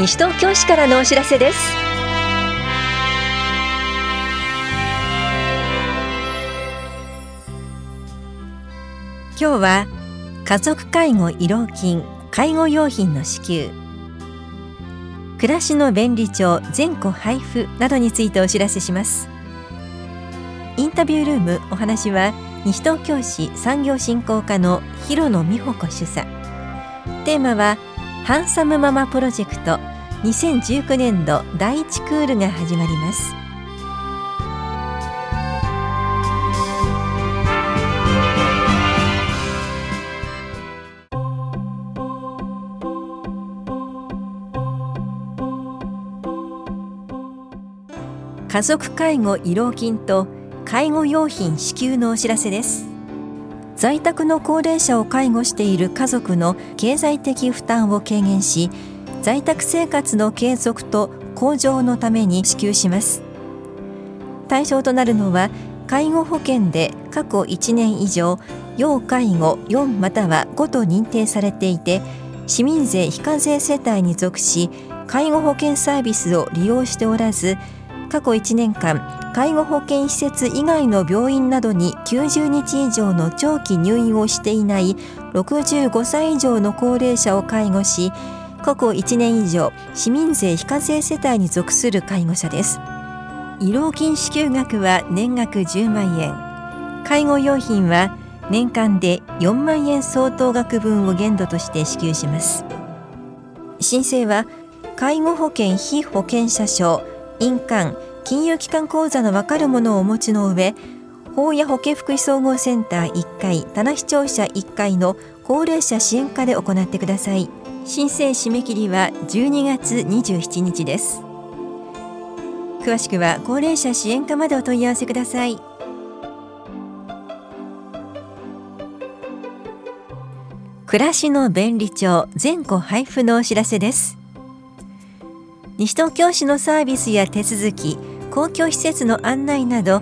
西東京市からのお知らせです。今日は家族介護慰労金介護用品の支給。暮らしの便利帳全戸配布などについてお知らせします。インタビュールームお話は西東京市産業振興課の広野美穂子主査。テーマはハンサムママプロジェクト。2019年度第1クールが始まります。家族介護慰労金と介護用品支給のお知らせです。在宅の高齢者を介護している家族の経済的負担を軽減し在宅生活の継続と向上のために支給します。対象となるのは介護保険で過去1年以上要介護4または5と認定されていて市民税非課税世帯に属し介護保険サービスを利用しておらず過去1年間介護保険施設以外の病院などに90日以上の長期入院をしていない65歳以上の高齢者を介護し過去1年以上市民税非課税世帯に属する介護者です。医療金支給額は年額10万円。介護用品は年間で4万円相当額分を限度として支給します。申請は介護保険非保険者証印鑑金融機関口座の分かるものをお持ちの上法や保健福祉総合センター1階棚視聴者1階の高齢者支援課で行ってください。申請締め切りは12月27日です。詳しくは高齢者支援課までお問い合わせください。暮らしの便利帳全戸配布のお知らせです。西東京市のサービスや手続き公共施設の案内など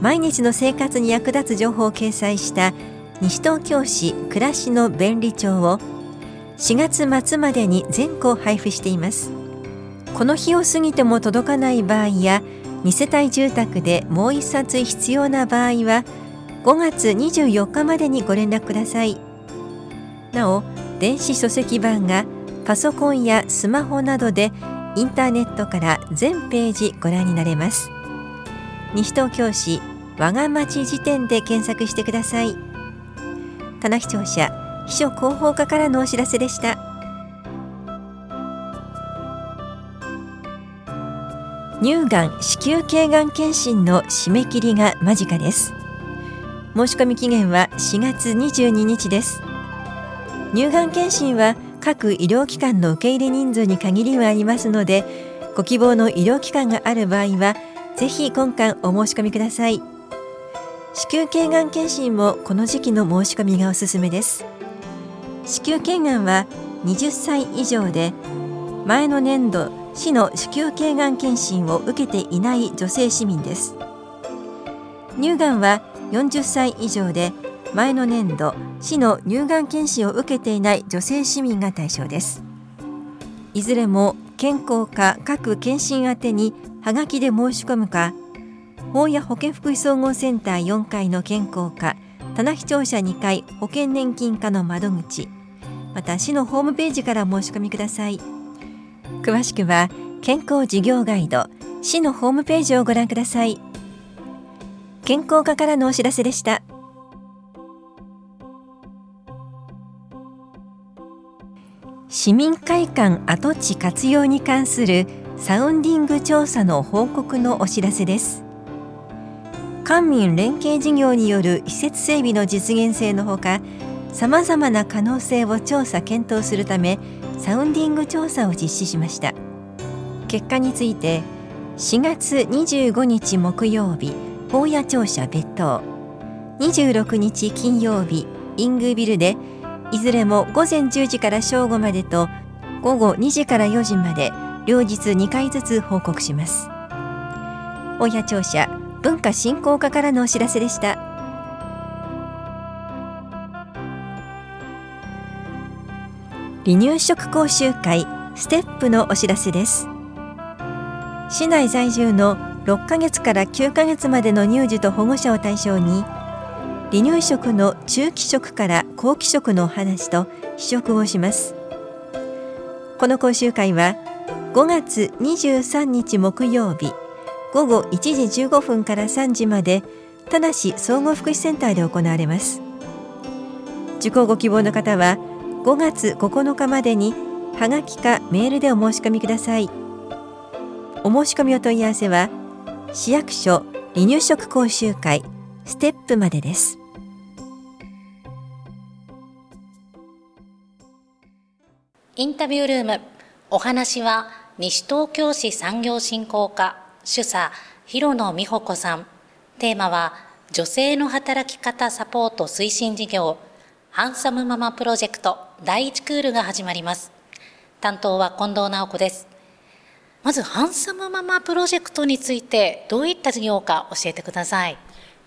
毎日の生活に役立つ情報を掲載した西東京市暮らしの便利帳を4月末までに全校配布しています。この日を過ぎても届かない場合や2世帯住宅でもう1冊必要な場合は5月24日までにご連絡ください。なお電子書籍版がパソコンやスマホなどでインターネットから全ページご覧になれます。西東京市我が町辞典で検索してください。棚視聴者秘書広報課からのお知らせでした。乳がん子宮頸がん検診の締め切りが間近です。申し込み期限は4月22日です。乳がん検診は各医療機関の受け入れ人数に限りはありますのでご希望の医療機関がある場合はぜひ今回お申し込みください。子宮頸がん検診もこの時期の申し込みがおすすめです。子宮頸がんは20歳以上で前の年度市の子宮頸がん検診を受けていない女性市民です。乳がんは40歳以上で前の年度市の乳がん検診を受けていない女性市民が対象です。いずれも健康課各検診宛てにはがきで申し込むか法や保健福祉総合センター4階の健康課棚視聴者2階保険年金課の窓口。また市のホームページから申し込みください。詳しくは健康事業ガイド市のホームページをご覧ください。健康課からのお知らせでした。市民会館跡地活用に関するサウンディング調査の報告のお知らせです。官民連携事業による施設整備の実現性のほかさまざまな可能性を調査検討するためサウンディング調査を実施しました。結果について4月25日木曜日法屋庁舎別当26日金曜日イングビルでいずれも午前10時から正午までと午後2時から4時まで両日2回ずつ報告します。大谷庁舎文化振興課からのお知らせでした。離乳食講習会ステップのお知らせです。市内在住の6ヶ月から9ヶ月までの乳児と保護者を対象に離乳食の中期食から後期食のお話と試食をします。この講習会は5月23日木曜日午後1時15分から3時まで田無総合福祉センターで行われます。受講ご希望の方は5月9日までにはがきかメールでお申し込みください。お申し込みお問い合わせは市役所離乳食講習会ステップまでです。インタビュールームお話は西東京市産業振興課。主査広野美穂子さんテーマは女性の働き方サポート推進事業ハンサムママプロジェクト第1クールが始まります。担当は近藤直子です。まず、ハンサムママプロジェクトについて、どういった事業か教えてください。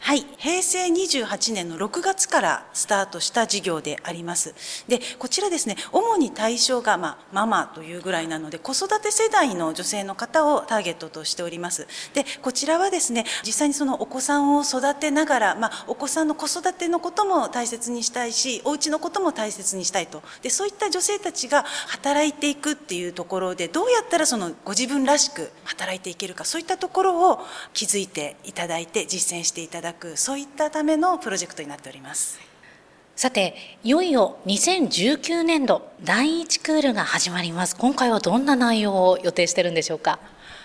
はい、平成28年の6月からスタートした事業であります。で、こちらですね、主に対象が、まあ、ママというぐらいなので、子育て世代の女性の方をターゲットとしております。で、こちらはですね、実際にそのお子さんを育てながら、まあ、お子さんの子育てのことも大切にしたいし、お家のことも大切にしたいと。で、そういった女性たちが働いていくっていうところで、どうやったらそのご自分らしく働いていけるか、そういったところを気づいていただいて、実践していただく、そういったためのプロジェクトになっております。さていよいよ2019年度第1クールが始まります。今回はどんな内容を予定してるんでしょうか？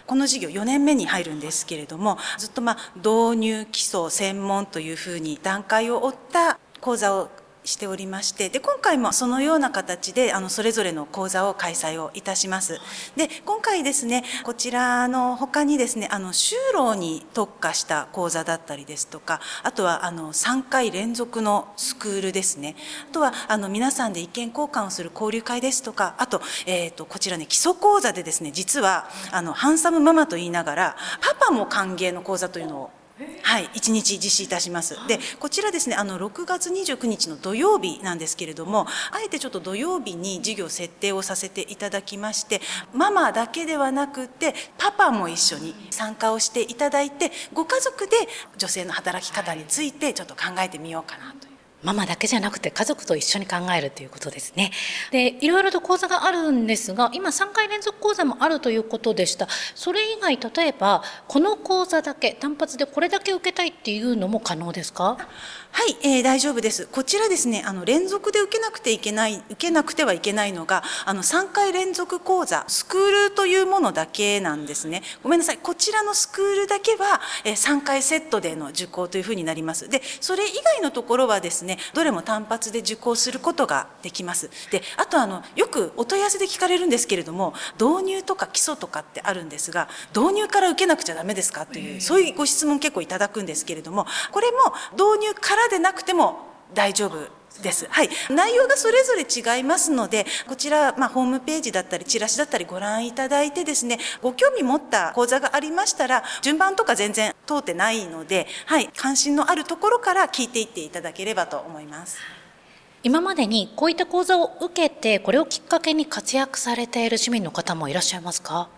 この事業4年目に入るんですけれどもずっとまあ導入基礎専門というふうに段階を追った講座をしておりましてで今回もそのような形であのそれぞれの講座を開催をいたします。で今回ですねこちらの他にですねあの就労に特化した講座だったりですとかあとはあの3回連続のスクールですね。あとはあの皆さんで意見交換をする交流会ですとかあと,、えーと、こちらね基礎講座でですね実はあのハンサムママと言いながらパパも歓迎の講座というのをはい、1日実施いたします。で、こちらですね、あの6月29日の土曜日なんですけれども、あえてちょっと土曜日に授業設定をさせていただきまして、ママだけではなくて、パパも一緒に参加をしていただいて、ご家族で女性の働き方についてちょっと考えてみようかなとママだけじゃなくて家族と一緒に考えるということですね。で、いろいろと講座があるんですが、今3回連続講座もあるということでした。それ以外、例えば、この講座だけ、単発でこれだけ受けたいっていうのも可能ですか？はい、えー、大丈夫です。こちらですね、あの連続で受けなくていけない、受けなくてはいけないのが、あの3回連続講座、スクールというものだけなんですね。ごめんなさい、こちらのスクールだけは、えー、3回セットでの受講というふうになります。で、それ以外のところはですね、どれも単発で受講することができます。で、あとあのよくお問い合わせで聞かれるんですけれども、導入とか基礎とかってあるんですが、導入から受けなくちゃダメですかという、そういうご質問結構いただくんですけれども、これも導入からでなくても大丈夫です。はい。内容がそれぞれ違いますので、こちら、まあ、ホームページだったり、チラシだったりご覧いただいてですね、ご興味持った講座がありましたら、順番とか全然通ってないので、はい。関心のあるところから聞いていっていただければと思います。今までにこういった講座を受けて、これをきっかけに活躍されている市民の方もいらっしゃいますか？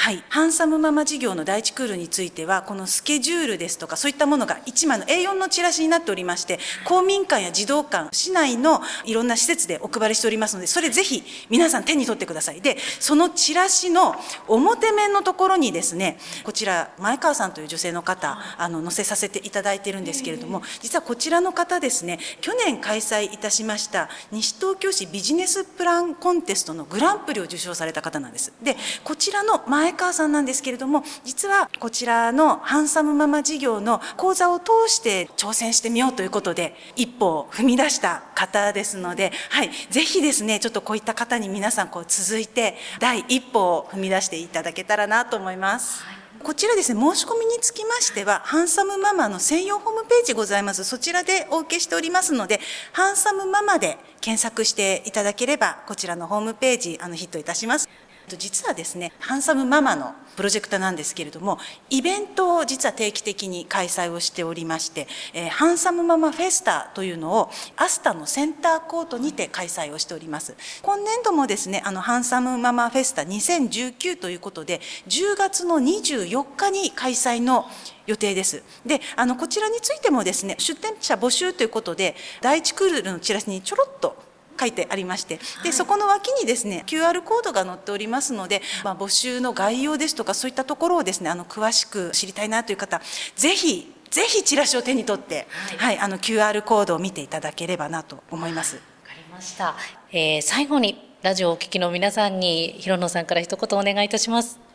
はい、ハンサムママ事業の第一クールについてはこのスケジュールですとかそういったものが1枚の A4 のチラシになっておりまして公民館や児童館市内のいろんな施設でお配りしておりますのでそれぜひ皆さん手に取ってください。でそのチラシの表面のところにですねこちら前川さんという女性の方あの載せさせていただいてるんですけれども実はこちらの方ですね去年開催いたしました西東京市ビジネスプランコンテストのグランプリを受賞された方なんです。でこちらの前川さんなんですけれども実はこちらのハンサムママ事業の講座を通して挑戦してみようということで一歩を踏み出した方ですので、はい、ぜひですねちょっとこういった方に皆さんこう続いて第一歩を踏み出していただけたらなと思います。はいこちらですね、申し込みにつきましては、ハンサムママの専用ホームページございます。そちらでお受けしておりますので、ハンサムママで検索していただければ、こちらのホームページ、あの、ヒットいたします。と実はですねハンサムママのプロジェクターなんですけれどもイベントを実は定期的に開催をしておりまして、えー、ハンサムママフェスタというのをアスタのセンターコートにて開催をしております今年度もですねあのハンサムママフェスタ2019ということで10月の24日に開催の予定です。で、あのこちらについてもですね、出展者募集ということで、第一クールのチラシにちょろっと書いてありましてでそこの脇にですね QR コードが載っておりますので、まあ、募集の概要ですとかそういったところをですねあの詳しく知りたいなという方ぜひぜひチラシを手に取って、はい、はい、あの QR コードを見ていただければなと思います。わかりました。えー、最後にラジオをお聞きの皆さんに広野さんから一言お願いいたします。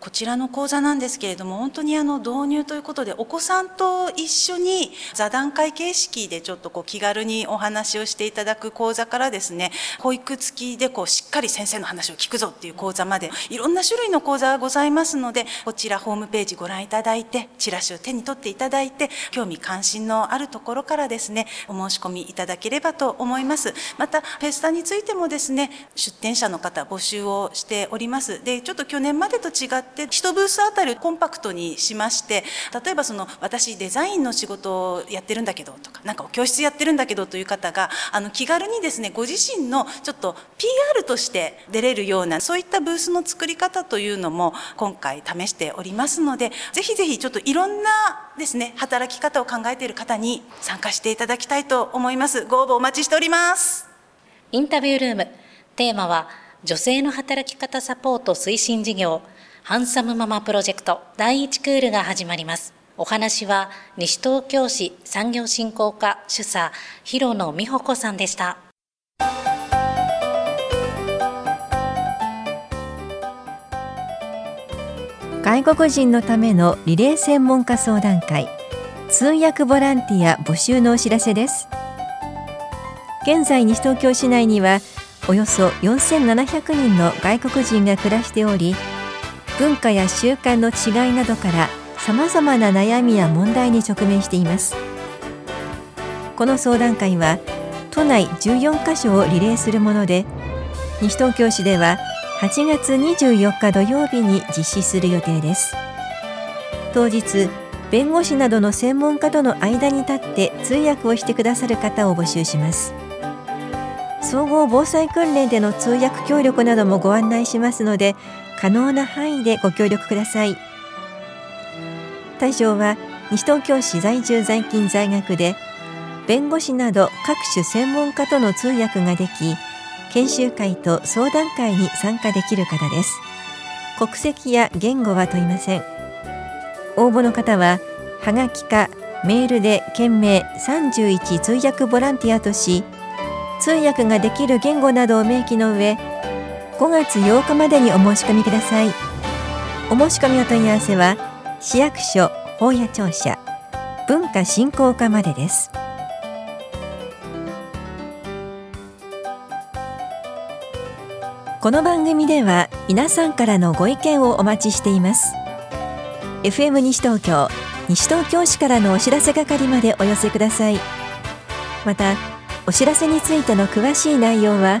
こちらの講座なんですけれども本当にあの導入ということでお子さんと一緒に座談会形式でちょっとこう気軽にお話をしていただく講座からですね保育付きでこうしっかり先生の話を聞くぞっていう講座までいろんな種類の講座がございますのでこちらホームページご覧いただいてチラシを手に取っていただいて興味関心のあるところからですねお申し込みいただければと思います。またフェスタについてもですね出展者の方募集をしております。でちょっと去年までと違ってって1ブースあたりコンパクトにしまして例えばその私デザインの仕事をやってるんだけどとか何か教室やってるんだけどという方があの気軽にですねご自身のちょっと PR として出れるようなそういったブースの作り方というのも今回試しておりますのでぜひぜひちょっといろんなですね働き方を考えている方に参加していただきたいと思います。ご応募お待ちしております。インタビュールーム。テーマは女性の働き方サポート推進事業。ハンサムママプロジェクト第1クールが始まります。お話は西東京市産業振興課主査広野美穂子さんでした。外国人のためのリレー専門家相談会通訳ボランティア募集のお知らせです現在西東京市内にはおよそ4700人の外国人が暮らしており文化や習慣の違いなどからさまざまな悩みや問題に直面しています。この相談会は都内14カ所をリレーするもので西東京市では8月24日土曜日に実施する予定です。当日弁護士などの専門家との間に立って通訳をしてくださる方を募集します。総合防災訓練での通訳協力などもご案内しますので可能な範囲でご協力ください。対象は西東京市在住在勤在学で弁護士など各種専門家との通訳ができ研修会と相談会に参加できる方です。国籍や言語は問いません。応募の方ははがきかメールで件名31通訳ボランティアとし通訳ができる言語などを明記の上5月8日までにお申し込みください。お申し込みお問い合わせは市役所法屋庁舎文化振興課までです。この番組では皆さんからのご意見をお待ちしています。FM 西東京西東京市からのお知らせ係までお寄せください。またお知らせについての詳しい内容は